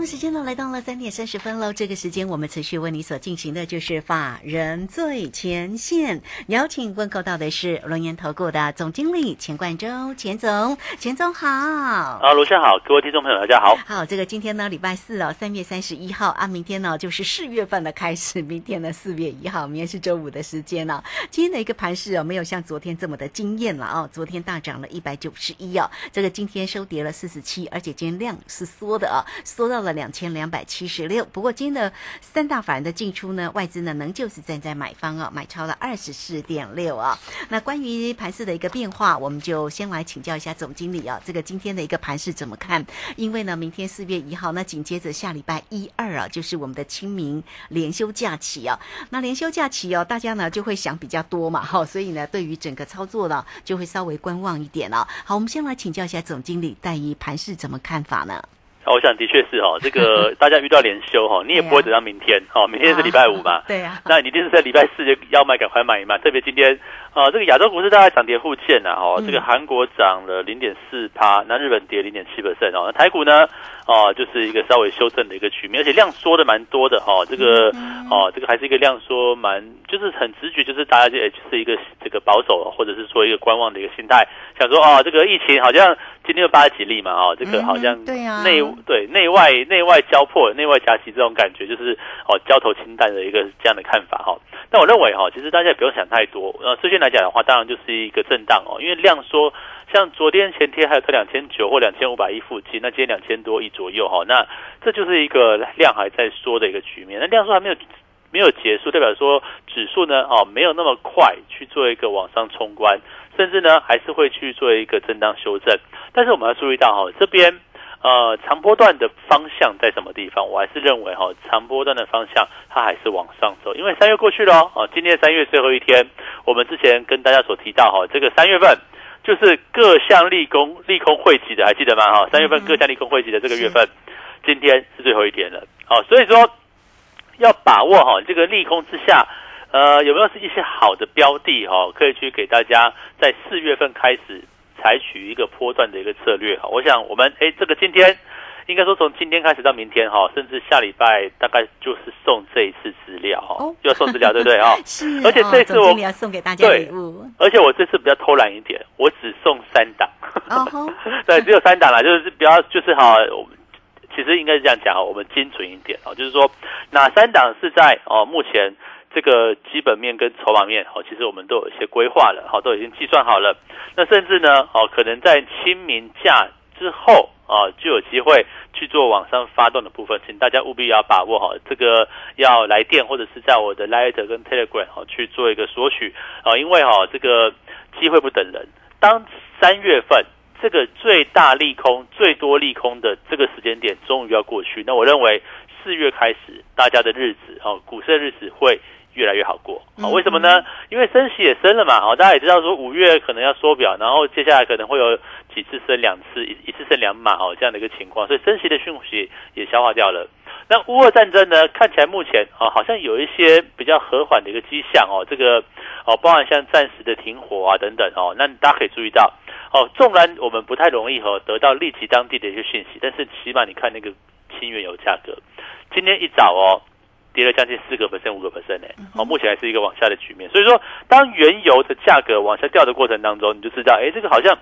好，时间呢来到了三点三十分喽。这个时间我们持续为你所进行的就是法人最前线，邀请问候到的是龙岩投顾的总经理钱冠洲，钱总，钱总好。啊，罗先好，各位听众朋友大家好。好，这个今天呢礼拜四哦，三月三十一号啊，明天呢就是四月份的开始，明天呢四月一号，明天是周五的时间了。今天的一个盘势哦，没有像昨天这么的惊艳了哦，昨天大涨了一百九十一哦，这个今天收跌了四十七，而且今天量是缩的啊，缩。到了两千两百七十六，不过今天的三大法人的进出呢，外资呢仍旧是站在买方啊，买超了二十四点六啊。那关于盘市的一个变化，我们就先来请教一下总经理啊，这个今天的一个盘市怎么看？因为呢，明天四月一号，那紧接着下礼拜一二啊，就是我们的清明连休假期啊。那连休假期哦，大家呢就会想比较多嘛，哈，所以呢，对于整个操作呢，就会稍微观望一点了。好，我们先来请教一下总经理，在于盘市怎么看法呢？我想的确是哈，这个 大家遇到连休哈，你也不会等到明天哦，明天是礼拜五嘛，对呀，那你一定是在礼拜四就要买，赶快买嘛。特别今天啊，这个亚洲股市大概涨跌互见呐，哦，这个韩国涨了零点四趴，那日本跌零点七 percent 哦，那台股呢，哦，就是一个稍微修正的一个局面，而且量缩的蛮多的哈，这个哦，这个还是一个量缩蛮，就是很直觉，就是大家就就是一个这个保守或者是说一个观望的一个心态，想说哦，这个疫情好像今天又八十几例嘛，哦，这个好像对呀内。对内外内外交迫、内外夹击这种感觉，就是哦交头清淡的一个这样的看法哈。但我认为哈，其实大家也不用想太多。呃，最近来讲的话，当然就是一个震荡哦，因为量缩，像昨天、前天还有它两千九或两千五百亿附近，那今天两千多亿左右哈，那这就是一个量还在缩的一个局面。那量缩还没有没有结束，代表说指数呢哦没有那么快去做一个往上冲关，甚至呢还是会去做一个震荡修正。但是我们要注意到哈，这边。呃，长波段的方向在什么地方？我还是认为哈，长波段的方向它还是往上走，因为三月过去了哦，今天三月最后一天，我们之前跟大家所提到哈，这个三月份就是各项利空利空汇集的，还记得吗？哈，三月份各项利空汇集的这个月份，今天是最后一天了，哦，所以说要把握哈这个利空之下，呃，有没有是一些好的标的哈，可以去给大家在四月份开始。采取一个波段的一个策略哈，我想我们哎，这个今天应该说从今天开始到明天哈，甚至下礼拜大概就是送这一次资料哈，就要送资料对不对 啊？是，而且这次我要送给大家礼物，而且我这次比较偷懒一点，我只送三档，对，只有三档啦，就是比较就是哈，其实应该是这样讲哈，我们精准一点哦，就是说哪三档是在哦目前。这个基本面跟筹码面，哦，其实我们都有一些规划了，好，都已经计算好了。那甚至呢，哦，可能在清明假之后，啊，就有机会去做网上发动的部分，请大家务必要把握好，这个要来电或者是在我的 Light 跟 Telegram 哦去做一个索取，啊，因为哈，这个机会不等人。当三月份这个最大利空、最多利空的这个时间点终于要过去，那我认为四月开始大家的日子，哦，股市的日子会。越来越好过啊？为什么呢？因为升息也升了嘛，哦，大家也知道说五月可能要缩表，然后接下来可能会有几次升两次，一一次升两码哦，这样的一个情况，所以升息的讯息也消化掉了。那乌俄战争呢？看起来目前啊，好像有一些比较和缓的一个迹象哦，这个哦，包含像暂时的停火啊等等哦，那大家可以注意到哦，纵然我们不太容易和得到立即当地的一些讯息，但是起码你看那个新原油价格，今天一早哦。跌了将近四个 percent 五个 percent 呢，好，目前还是一个往下的局面。所以说，当原油的价格往下掉的过程当中，你就知道，哎，这个好像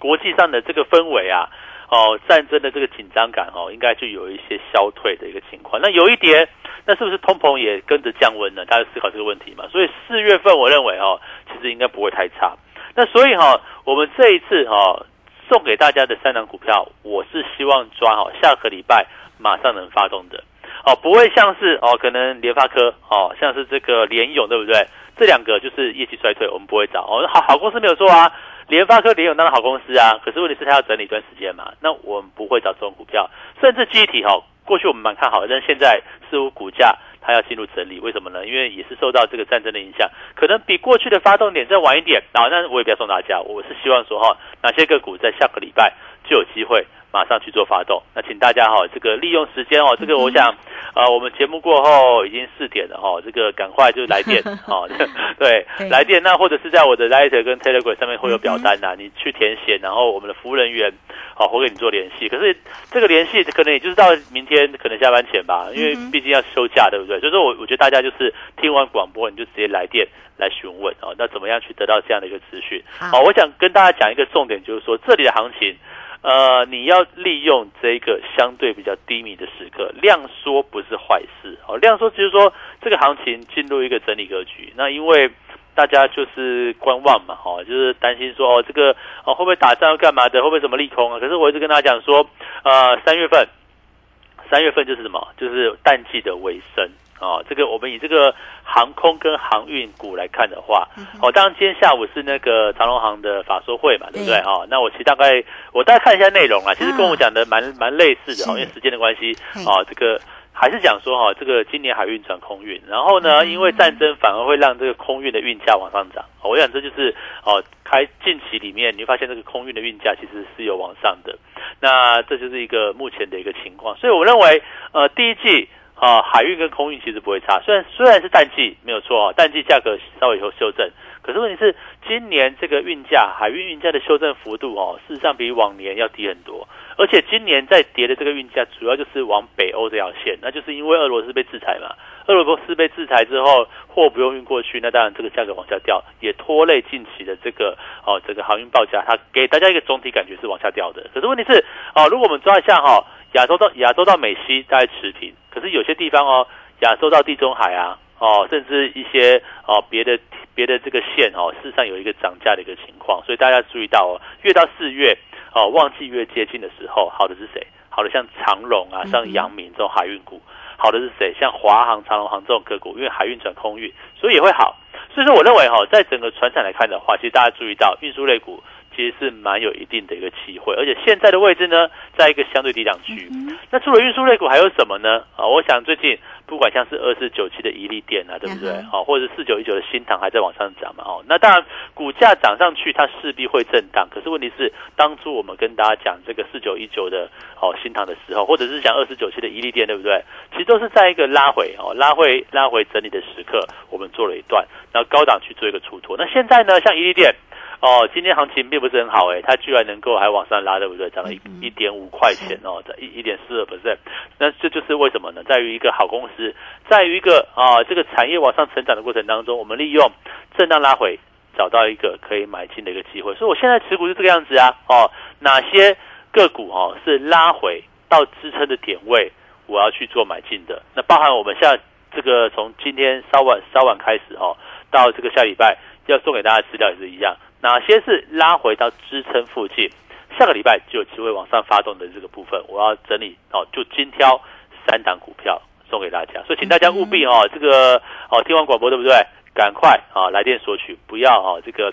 国际上的这个氛围啊，哦，战争的这个紧张感哦，应该就有一些消退的一个情况。那有一跌，那是不是通膨也跟着降温呢？大家思考这个问题嘛。所以四月份我认为哦，其实应该不会太差。那所以哈，我们这一次哈送给大家的三档股票，我是希望抓好下个礼拜马上能发动的。哦，不会像是哦，可能联发科哦，像是这个联勇，对不对？这两个就是业绩衰退，我们不会找哦。好好公司没有做啊，联发科、联勇当然好公司啊。可是问题是它要整理一段时间嘛，那我们不会找这种股票。甚至机体哈，过去我们蛮看好，但现在似乎股价它要进入整理，为什么呢？因为也是受到这个战争的影响，可能比过去的发动点再晚一点啊。那我也不要送大家，我是希望说哈，哪些个股在下个礼拜就有机会。马上去做发动，那请大家哈，这个利用时间哦，这个我想，呃，我们节目过后已经四点了哈，这个赶快就来电 哦，对，来电，那或者是在我的 Light 跟 Telegram 上面会有表单呐，你去填写，然后我们的服务人员好会跟你做联系。可是这个联系可能也就是到明天可能下班前吧，因为毕竟要休假，对不对？所以说我我觉得大家就是听完广播你就直接来电来询问哦，那怎么样去得到这样的一个资讯？好，我想跟大家讲一个重点，就是说这里的行情。呃，你要利用这个相对比较低迷的时刻，量缩不是坏事哦。量缩就是说，这个行情进入一个整理格局。那因为大家就是观望嘛，哈，就是担心说哦，这个哦会不会打仗要干嘛的，会不会什么利空啊？可是我一直跟大家讲说，呃，三月份，三月份就是什么？就是淡季的尾声。哦，这个我们以这个航空跟航运股来看的话，哦，当然今天下午是那个长隆航的法说会嘛，对不对？哦，那我其实大概我大概看一下内容啊，其实跟我讲的蛮蛮类似的，哦，因为时间的关系，哦，这个还是讲说哈，这个今年海运转空运，然后呢，因为战争反而会让这个空运的运价往上涨，我想这就是哦，开近期里面你会发现这个空运的运价其实是有往上的，那这就是一个目前的一个情况，所以我认为呃第一季。啊，海运跟空运其实不会差，虽然虽然是淡季没有错啊，淡季价格稍微有修正，可是问题是今年这个运价，海运运价的修正幅度哦，事实上比往年要低很多，而且今年在跌的这个运价，主要就是往北欧这条线，那就是因为俄罗斯被制裁嘛，俄罗斯被制裁之后，货不用运过去，那当然这个价格往下掉，也拖累近期的这个哦，这个航运报价，它给大家一个总体感觉是往下掉的，可是问题是哦，如果我们抓一下哈。亚洲到亚洲到美西大概持平，可是有些地方哦，亚洲到地中海啊，哦，甚至一些哦别的别的这个线哦，事实上有一个涨价的一个情况，所以大家注意到哦，越到四月哦，旺季越接近的时候，好的是谁？好的像长荣啊，像阳明这种海运股，好的是谁？像华航、长荣航这种个股，因为海运转空运，所以也会好。所以说，我认为哈，在整个船产来看的话，其实大家注意到运输类股。其实是蛮有一定的一个机会，而且现在的位置呢，在一个相对低档区。那除了运输类股还有什么呢？啊，我想最近不管像是二四九七的伊利店啊，对不对？好，或者是四九一九的新塘还在往上涨嘛？哦，那当然股价涨上去，它势必会震荡。可是问题是，当初我们跟大家讲这个四九一九的哦新塘的时候，或者是讲二四九七的伊利店，对不对？其实都是在一个拉回哦，拉回拉回整理的时刻，我们做了一段，然后高档去做一个出脱。那现在呢，像伊利电。哦，今天行情并不是很好哎，它居然能够还往上拉，对不对？涨了一一点五块钱哦，在一一点四二 percent，那这就是为什么呢？在于一个好公司，在于一个啊，这个产业往上成长的过程当中，我们利用震荡拉回，找到一个可以买进的一个机会。所以我现在持股是这个样子啊，哦，哪些个股哦是拉回到支撑的点位，我要去做买进的。那包含我们现在这个从今天稍晚稍晚开始哦，到这个下礼拜要送给大家资料也是一样。哪些是拉回到支撑附近，下个礼拜就有机会往上发动的这个部分，我要整理哦，就精挑三档股票送给大家，所以请大家务必哦，这个哦听完广播对不对？赶快啊来电索取，不要啊这个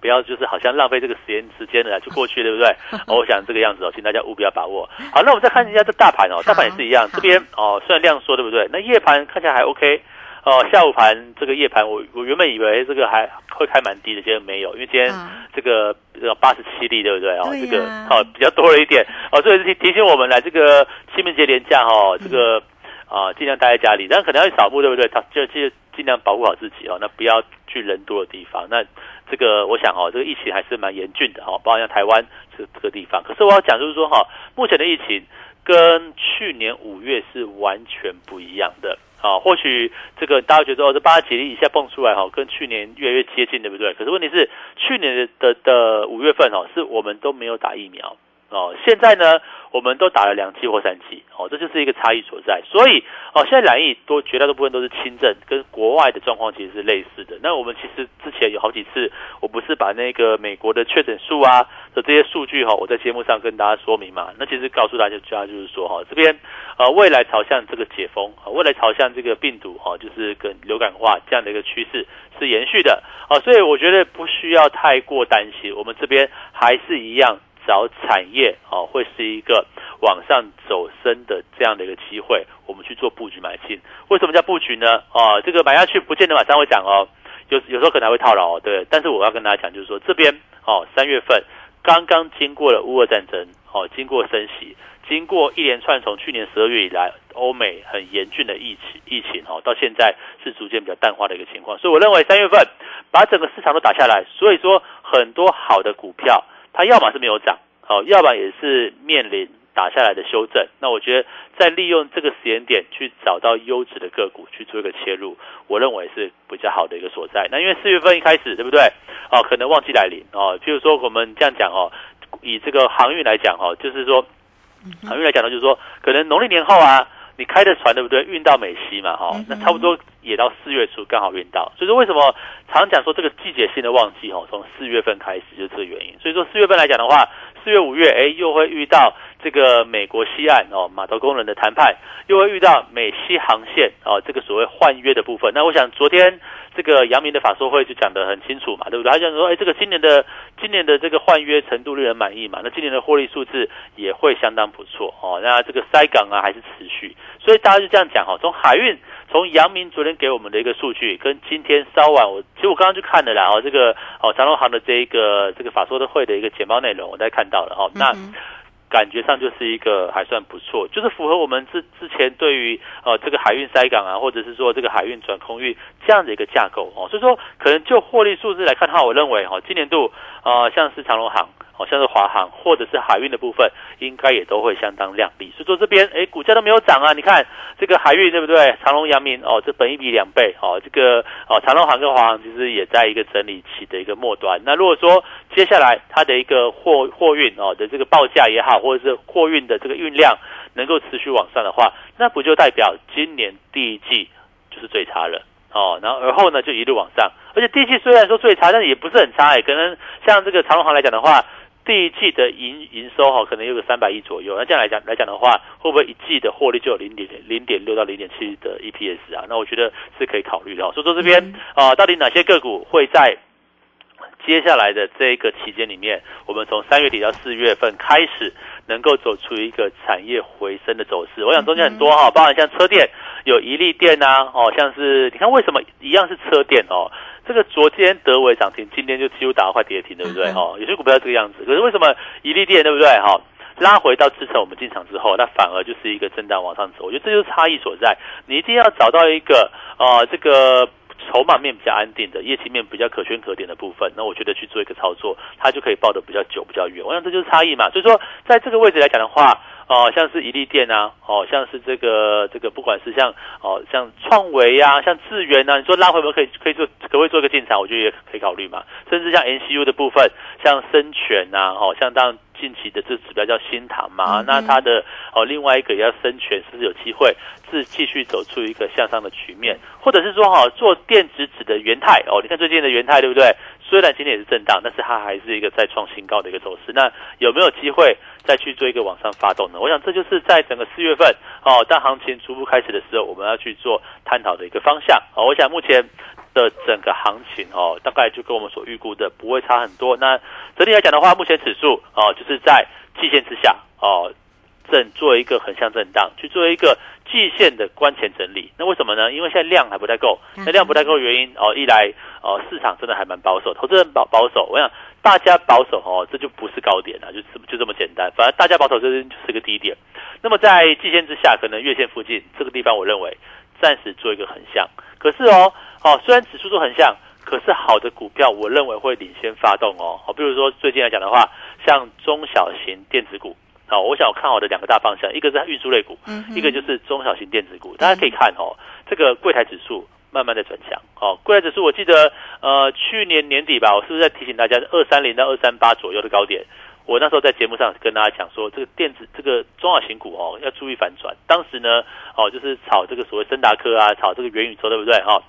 不要就是好像浪费这个时间时间了就过去对不对？我想这个样子哦，请大家务必要把握。好，那我们再看一下这大盘哦，大盘也是一样，这边哦虽然量缩对不对？那夜盘看起来还 OK。哦，下午盘这个夜盘，我我原本以为这个还会开蛮低的，结果没有，因为今天这个八十七例，对不对？哦，这个哦比较多了一点，哦，所以提提醒我们来这个清明节连假哈，这个啊尽量待在家里，但可能要扫墓，对不对？他就就尽量保护好自己哦，那不要去人多的地方。那这个我想哦，这个疫情还是蛮严峻的哈，包括像台湾这这个地方。可是我要讲就是说哈，目前的疫情跟去年五月是完全不一样的。啊，或许这个大家觉得哦，这八十几例一下蹦出来哈，跟去年越来越接近，对不对？可是问题是，去年的的五月份哦，是我们都没有打疫苗哦，现在呢？我们都打了两剂或三剂，哦，这就是一个差异所在。所以，哦，现在染疫多绝大多数分都是轻症，跟国外的状况其实是类似的。那我们其实之前有好几次，我不是把那个美国的确诊数啊的这些数据哈，我在节目上跟大家说明嘛。那其实告诉大家，家就是说哈，这边呃未来朝向这个解封啊，未来朝向这个病毒哈，就是跟流感化这样的一个趋势是延续的啊。所以我觉得不需要太过担心，我们这边还是一样。找产业哦，会是一个往上走升的这样的一个机会，我们去做布局买进。为什么叫布局呢？哦，这个买下去不见得马上会涨哦，有有时候可能还会套牢哦。对，但是我要跟大家讲，就是说这边哦，三月份刚刚经过了乌俄战争哦，经过升息，经过一连串从去年十二月以来欧美很严峻的疫情疫情哦，到现在是逐渐比较淡化的一个情况。所以我认为三月份把整个市场都打下来，所以说很多好的股票。它要么是没有涨，好，要么也是面临打下来的修正。那我觉得在利用这个时间点去找到优质的个股去做一个切入，我认为是比较好的一个所在。那因为四月份一开始，对不对？哦，可能旺季来临哦。譬如说我们这样讲哦，以这个航运来讲哦，就是说航运来讲呢，就是说可能农历年后啊。你开的船对不对？运到美西嘛，哈，那差不多也到四月初刚好运到。所以说为什么常讲说这个季节性的旺季，哈，从四月份开始就是这个原因。所以说四月份来讲的话，四月五月，哎，又会遇到这个美国西岸哦码头工人的谈判，又会遇到美西航线哦这个所谓换约的部分。那我想昨天。这个阳明的法说会就讲得很清楚嘛，对不对？他讲说，哎，这个今年的今年的这个换约程度令人满意嘛，那今年的获利数字也会相当不错哦。那这个塞港啊还是持续，所以大家就这样讲哈。从海运，从阳明昨天给我们的一个数据，跟今天稍晚我其实我刚刚就看了啦哦，这个哦长隆行的这一个这个法说的会的一个简报内容，我大家看到了哦。那感觉上就是一个还算不错，就是符合我们之之前对于呃这个海运塞港啊，或者是说这个海运转空运这样的一个架构哦，所以说可能就获利数字来看的话，我认为哦今年度呃像是长隆行。好像是华航或者是海运的部分，应该也都会相当亮丽。所以说这边，哎，股价都没有涨啊！你看这个海运对不对？长隆、阳明哦，这本一比两倍哦。这个哦，长隆航跟华航其实也在一个整理期的一个末端。那如果说接下来它的一个货货运哦的这个报价也好，或者是货运的这个运量能够持续往上的话，那不就代表今年第一季就是最差了哦？然后而后呢就一路往上，而且第一季虽然说最差，但也不是很差哎。可能像这个长隆航来讲的话。第一季的营营收哈，可能有个三百亿左右。那这样来讲来讲的话，会不会一季的获利就有零点零点六到零点七的 EPS 啊？那我觉得是可以考虑的。所以说这边啊，到底哪些个股会在接下来的这个期间里面，我们从三月底到四月份开始，能够走出一个产业回升的走势？我想中间很多哈，包含像车电有一利电呐，哦，像是你看为什么一样是车电哦？这个昨天德维涨停，今天就几乎打到快跌停，对不对？哈，有些股票这个样子。可是为什么一利电，对不对？哈，拉回到支撑我们进场之后，那反而就是一个震荡往上走。我觉得这就是差异所在。你一定要找到一个啊，这个筹码面比较安定的，业绩面比较可圈可点的部分。那我觉得去做一个操作，它就可以抱得比较久、比较远。我想这就是差异嘛。所以说，在这个位置来讲的话。哦，像是一利电啊，哦，像是这个这个，不管是像哦，像创维呀，像智源呐，你说拉回我们可以可以做，可不可以做一个进场？我觉得也可以考虑嘛。甚至像 NCU 的部分，像深全呐，哦，像当近期的这指标叫新塘嘛，那它的哦另外一个也要深全，是不是有机会是继续走出一个向上的局面？或者是说哈，做电子纸的元泰哦，你看最近的元泰对不对？虽然今天也是震荡，但是它还是一个再创新高的一个走势。那有没有机会再去做一个往上发动呢？我想这就是在整个四月份哦，当行情逐步开始的时候，我们要去做探讨的一个方向哦。我想目前的整个行情哦，大概就跟我们所预估的不会差很多。那整体来讲的话，目前指数哦，就是在季线之下哦。正做一个横向震荡，去做一个季线的关前整理。那为什么呢？因为现在量还不太够。那量不太够的原因哦，一来哦，市场真的还蛮保守，投资人保保守。我想大家保守哦，这就不是高点了，就就这么简单。反正大家保守，这就是个低点。那么在季线之下，可能月线附近这个地方，我认为暂时做一个横向。可是哦，哦，虽然指数做横向，可是好的股票，我认为会领先发动哦。好，比如说最近来讲的话，像中小型电子股。哦，我想我看好的两个大方向，一个是运输类股，一个就是中小型电子股。大家可以看哦，这个柜台指数慢慢的转强。哦，柜台指数我记得呃去年年底吧，我是不是在提醒大家二三零到二三八左右的高点？我那时候在节目上跟大家讲说，这个电子这个中小型股哦要注意反转。当时呢哦就是炒这个所谓森达科啊，炒这个元宇宙对不对？哈，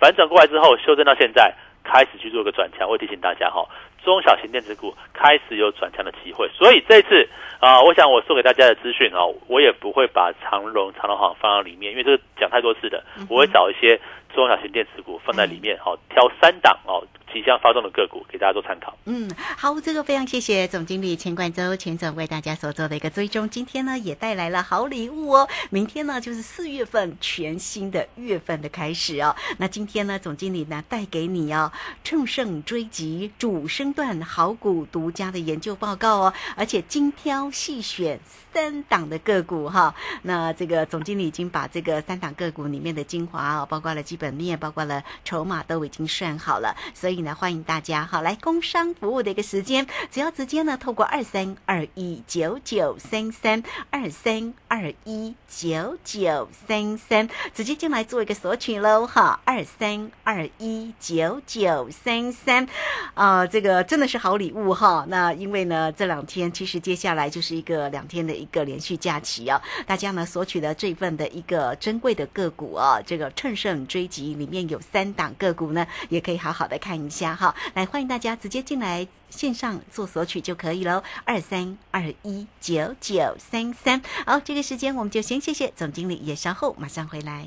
反转过来之后修正到现在。开始去做个转强，我提醒大家哈，中小型电子股开始有转强的机会。所以这次啊，我想我送给大家的资讯哦，我也不会把长荣、长荣行放到里面，因为这个讲太多次的，我会找一些中小型电子股放在里面，好挑三档哦。即将发动的个股给大家做参考。嗯，好，这个非常谢谢总经理钱冠洲钱总为大家所做的一个追踪。今天呢也带来了好礼物哦。明天呢就是四月份全新的月份的开始哦。那今天呢总经理呢带给你哦乘胜追击主升段好股独家的研究报告哦，而且精挑细选三档的个股哈。那这个总经理已经把这个三档个股里面的精华啊，包括了基本本面，包括了筹码都已经算好了，所以。呢欢迎大家好来工商服务的一个时间，只要直接呢透过二三二一九九三三二三二一九九三三直接进来做一个索取喽哈，二三二一九九三三啊，这个真的是好礼物哈。那因为呢这两天其实接下来就是一个两天的一个连续假期啊，大家呢索取的这份的一个珍贵的个股啊，这个乘胜追集里面有三档个股呢，也可以好好的看一下。下哈，来欢迎大家直接进来线上做索取就可以喽，二三二一九九三三。好，这个时间我们就先谢谢总经理，也稍后马上回来。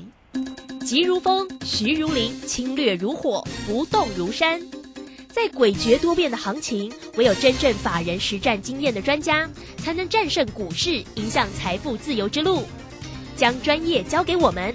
急如风，徐如林，侵略如火，不动如山。在诡谲多变的行情，唯有真正法人实战经验的专家，才能战胜股市，影响财富自由之路。将专业交给我们，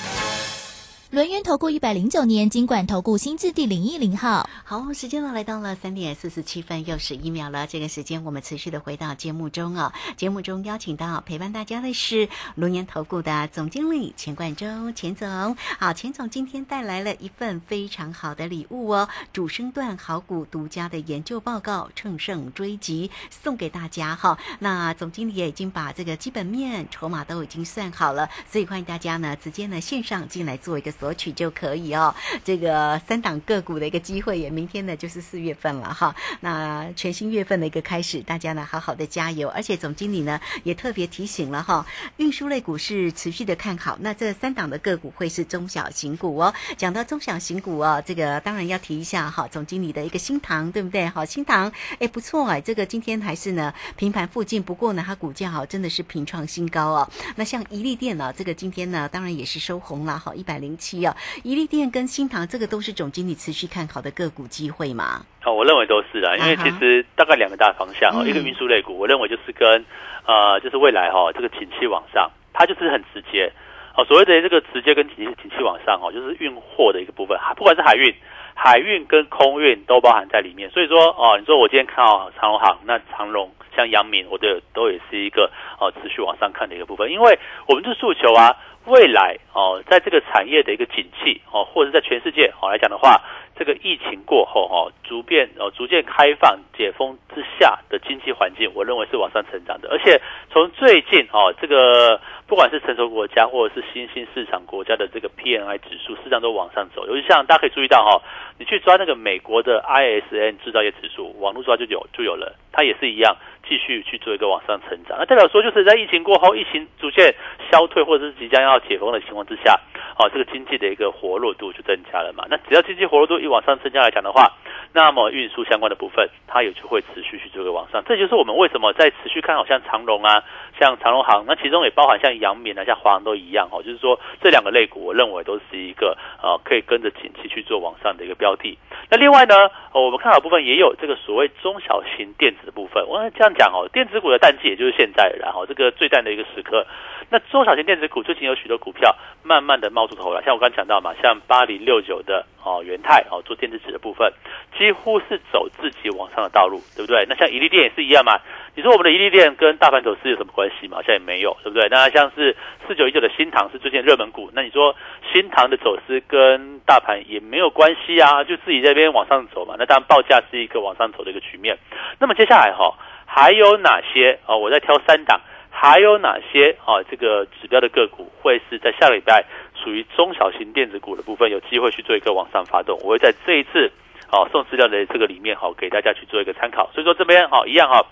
轮源投顾一百零九年金管投顾新字第零一零号，好，时间呢来到了三点四十七分又十一秒了。这个时间我们持续的回到节目中哦，节目中邀请到陪伴大家的是轮源投顾的总经理钱冠中钱总。好，钱总今天带来了一份非常好的礼物哦，主升段好股独家的研究报告，乘胜追击送给大家哈。那总经理也已经把这个基本面筹码都已经算好了，所以欢迎大家呢直接呢线上进来做一个。索取就可以哦，这个三档个股的一个机会也，明天呢就是四月份了哈。那全新月份的一个开始，大家呢好好的加油。而且总经理呢也特别提醒了哈，运输类股是持续的看好。那这三档的个股会是中小型股哦。讲到中小型股哦，这个当然要提一下哈，总经理的一个新塘对不对？好，新塘哎不错哎，这个今天还是呢平盘附近，不过呢它股价哈真的是平创新高哦。那像宜利电脑，这个今天呢当然也是收红了哈，一百零七。要宜利电跟新塘，这个都是总经理持续看好的个股机会嘛？哦，我认为都是啊，因为其实大概两个大方向哦，一个运输类股，我认为就是跟呃，就是未来哈，这个景气往上，它就是很直接哦。所谓的这个直接跟景气景气往上哦，就是运货的一个部分，不管是海运、海运跟空运都包含在里面。所以说哦，你说我今天看好长荣行，那长荣像阳明，我都都也是一个哦持续往上看的一个部分，因为我们的诉求啊。未来哦，在这个产业的一个景气哦，或者在全世界哦来讲的话，这个疫情过后哦，逐渐哦逐渐开放解封之下的经济环境，我认为是往上成长的。而且从最近哦，这个不管是成熟国家或者是新兴市场国家的这个 PMI 指数，实际上都往上走。尤其像大家可以注意到哈，你去抓那个美国的 ISN 制造业指数，网络抓就有就有了，它也是一样。继续去做一个往上成长，那代表说就是在疫情过后，疫情逐渐消退或者是即将要解封的情况之下，哦，这个经济的一个活络度就增加了嘛。那只要经济活络度一往上增加来讲的话，那么运输相关的部分它也就会持续去做一个往上。这就是我们为什么在持续看好像长隆啊，像长隆行，那其中也包含像阳明啊、像华航都一样哦，就是说这两个类股，我认为都是一个呃可以跟着景气去做往上的一个标的。那另外呢，我们看好部分也有这个所谓中小型电子的部分。我这样讲哦，电子股的淡季也就是现在，然后这个最淡的一个时刻。那中小型电子股最近有许多股票慢慢的冒出头了，像我刚刚讲到嘛，像八零六九的哦元泰哦做电子纸的部分，几乎是走自己往上的道路，对不对？那像宜利电也是一样嘛。你说我们的宜利电跟大盘走势有什么关系嘛？好像也没有，对不对？那像是四九一九的新塘是最近热门股，那你说新塘的走势跟大盘也没有关系啊，就自己这边往上走嘛。那当然报价是一个往上走的一个局面。那么接下来哈，还有哪些啊？我在挑三档。还有哪些啊？这个指标的个股会是在下个礼拜属于中小型电子股的部分，有机会去做一个往上发动？我会在这一次哦送资料的这个里面哈，给大家去做一个参考。所以说这边哈一样哈，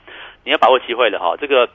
你要把握机会的哈。这个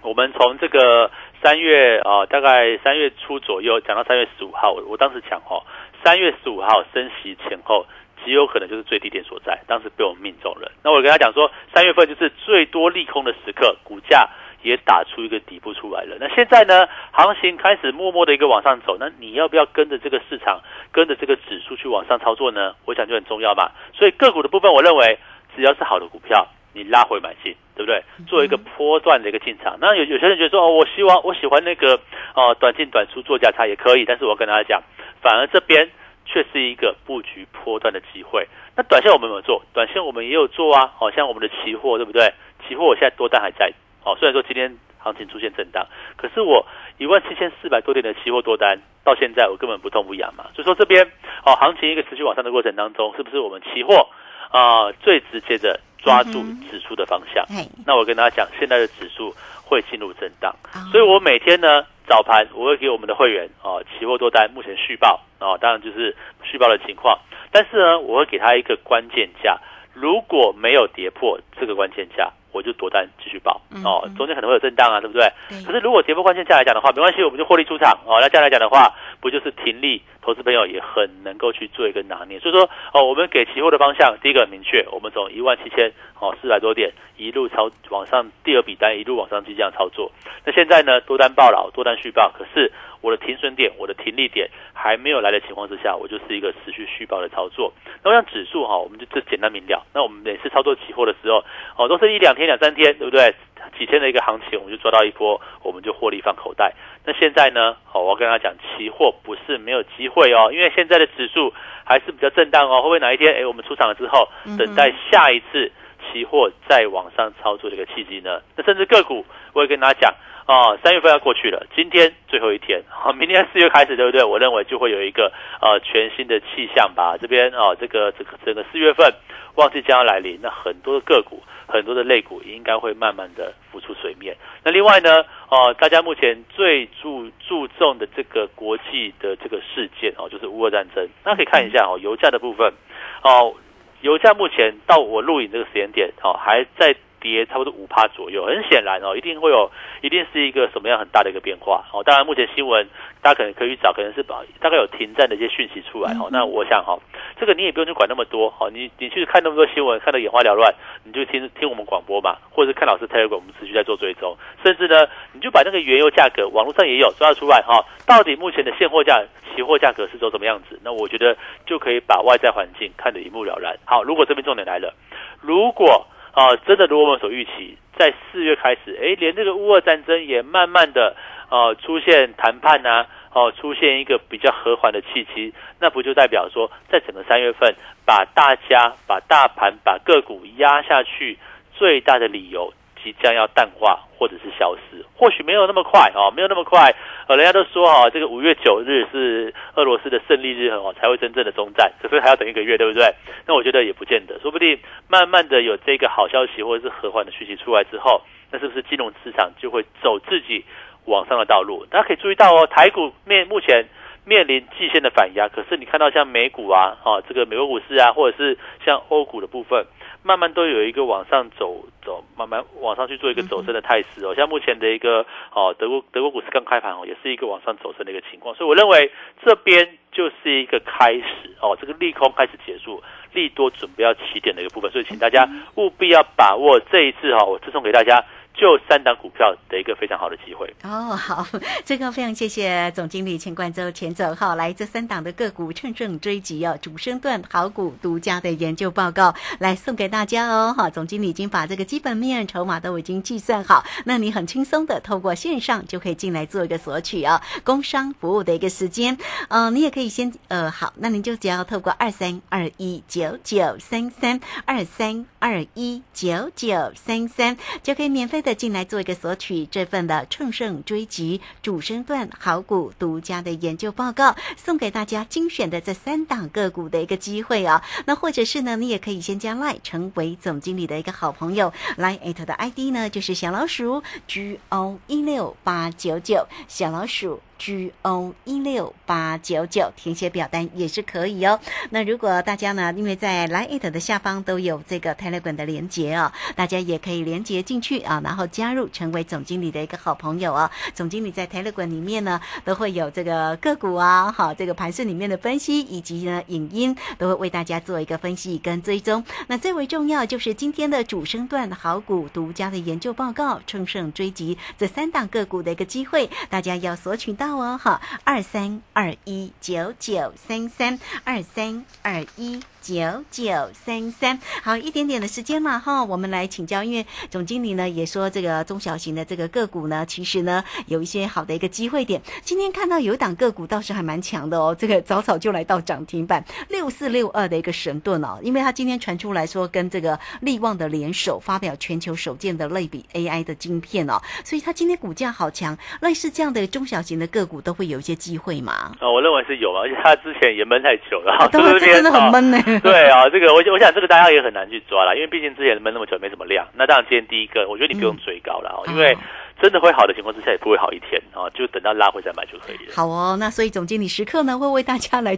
我们从这个三月啊，大概三月初左右讲到三月十五号，我当时讲哈，三月十五号升息前后极有可能就是最低点所在，当时被我们命中了。那我跟他讲说，三月份就是最多利空的时刻，股价。也打出一个底部出来了。那现在呢，行情开始默默的一个往上走。那你要不要跟着这个市场，跟着这个指数去往上操作呢？我想就很重要嘛。所以个股的部分，我认为只要是好的股票，你拉回买进，对不对？做一个波段的一个进场。那有有些人觉得说，哦，我希望我喜欢那个哦，短进短出做价差也可以。但是我跟大家讲，反而这边却是一个布局波段的机会。那短线我们有没有做？短线我们也有做啊。好像我们的期货，对不对？期货我现在多单还在。哦，虽然说今天行情出现震荡，可是我一万七千四百多点的期货多单，到现在我根本不痛不痒嘛。所以说这边哦，行情一个持续往上的过程当中，是不是我们期货啊最直接的抓住指数的方向？那我跟大家讲，现在的指数会进入震荡，所以我每天呢早盘我会给我们的会员哦期货多单目前续报哦，当然就是续报的情况，但是呢我会给他一个关键价，如果没有跌破这个关键价。我就多单继续报哦，中间可能会有震荡啊，对不对？可是如果跌破关键价来讲的话，没关系，我们就获利出场哦。那这样来讲的话，不就是停利？投资朋友也很能够去做一个拿捏。所以说哦，我们给期货的方向，第一个明确，我们从一万七千哦四百多点一路操往上，第二笔单一路往上去这样操作。那现在呢，多单报了，多单续报，可是我的停损点、我的停利点还没有来的情况之下，我就是一个持续续报的操作。那么像指数哈，我们就这简单明了。那我们每次操作期货的时候，哦，都是一两天。两三天，对不对？几天的一个行情，我们就抓到一波，我们就获利放口袋。那现在呢？好，我要跟他讲，期货不是没有机会哦，因为现在的指数还是比较震荡哦。会不会哪一天，哎，我们出场了之后，等待下一次期货再往上操作的一个契机呢？那甚至个股，我也跟大家讲。哦，三月份要过去了，今天最后一天，好，明天四月开始，对不对？我认为就会有一个呃全新的气象吧。这边哦，这个这个整个四月份旺季将要来临，那很多的个股，很多的类股应该会慢慢的浮出水面。那另外呢，哦，大家目前最注注重的这个国际的这个事件哦，就是乌俄战争。大家可以看一下哦，油价的部分，哦，油价目前到我录影这个时间点，哦，还在。跌差不多五趴左右，很显然哦，一定会有，一定是一个什么样很大的一个变化哦。当然，目前新闻大家可能可以去找，可能是把大概有停战的一些讯息出来哦。那我想哈，这个你也不用去管那么多哦。你你去看那么多新闻，看得眼花缭乱，你就听听我们广播嘛，或者是看老师 Telegram，我们持续在做追踪。甚至呢，你就把那个原油价格，网络上也有抓出来哈，到底目前的现货价、期货价格是走什么样子？那我觉得就可以把外在环境看得一目了然。好，如果这边重点来了，如果啊，真的如我们所预期，在四月开始，哎，连这个乌俄战争也慢慢的呃出现谈判呐，哦，出现一个比较和缓的契机，那不就代表说，在整个三月份，把大家把大盘把个股压下去最大的理由。即将要淡化或者是消失，或许没有那么快哦，没有那么快。呃，人家都说哦，这个五月九日是俄罗斯的胜利日哦，才会真正的终战，可是还要等一个月，对不对？那我觉得也不见得，说不定慢慢的有这个好消息或者是和缓的讯息出来之后，那是不是金融市场就会走自己往上的道路？大家可以注意到哦，台股面目前面临季线的反压，可是你看到像美股啊，啊，这个美国股市啊，或者是像欧股的部分。慢慢都有一个往上走走，慢慢往上去做一个走升的态势哦。像目前的一个哦，德国德国股市刚开盘哦，也是一个往上走升的一个情况。所以我认为这边就是一个开始哦，这个利空开始结束，利多准备要起点的一个部分。所以请大家务必要把握这一次哈，我赠送给大家就三档股票的一个非常好的机会。哦，好，这个非常谢谢总经理钱冠洲钱总哈，来这三档的个股乘胜追击哦，主升段好股独家的研究报告来送给大家哦哈，总经理已经把这个基本面筹码都已经计算好，那你很轻松的透过线上就可以进来做一个索取哦，工商服务的一个时间，嗯，你也可以先呃好，那您就只要透过二三二一九九三三二三二一九九三三就可以免费的进来做一个索取这份的乘胜追击主升段好股独家的研究报告，送给大家精选的这三档个股的一个机会啊。那或者是呢，你也可以先加 Line 成为总经理的一个好朋友，Line at 的 ID 呢就是小老鼠 G O 一六八九九，小老鼠。G O 一六八九九填写表单也是可以哦。那如果大家呢，因为在 Line 的下方都有这个 Telegram 的连接哦，大家也可以连接进去啊，然后加入成为总经理的一个好朋友哦。总经理在 Telegram 里面呢，都会有这个个股啊，好这个盘市里面的分析，以及呢影音都会为大家做一个分析跟追踪。那最为重要就是今天的主升段好股独家的研究报告，乘胜追击这三档个股的一个机会，大家要索取到。哦，好，二三二一九九三三，二三二一。九九三三，好一点点的时间了哈，我们来请教，因为总经理呢也说这个中小型的这个个股呢，其实呢有一些好的一个机会点。今天看到有一档个股倒是还蛮强的哦，这个早早就来到涨停板，六四六二的一个神盾哦，因为它今天传出来说跟这个力旺的联手发表全球首件的类比 AI 的晶片哦，所以它今天股价好强。类似这样的中小型的个股都会有一些机会嘛？啊，我认为是有啊，而且它之前也闷太久了，对 真的很闷呢。对啊，这个我我想这个大家也很难去抓了，因为毕竟之前闷那么久没什么量。那当然今天第一个，我觉得你不用追高了哦，因为真的会好的情况之下也不会好一天啊，就等到拉回再买就可以了。好哦，那所以总经理时刻呢会为大家来。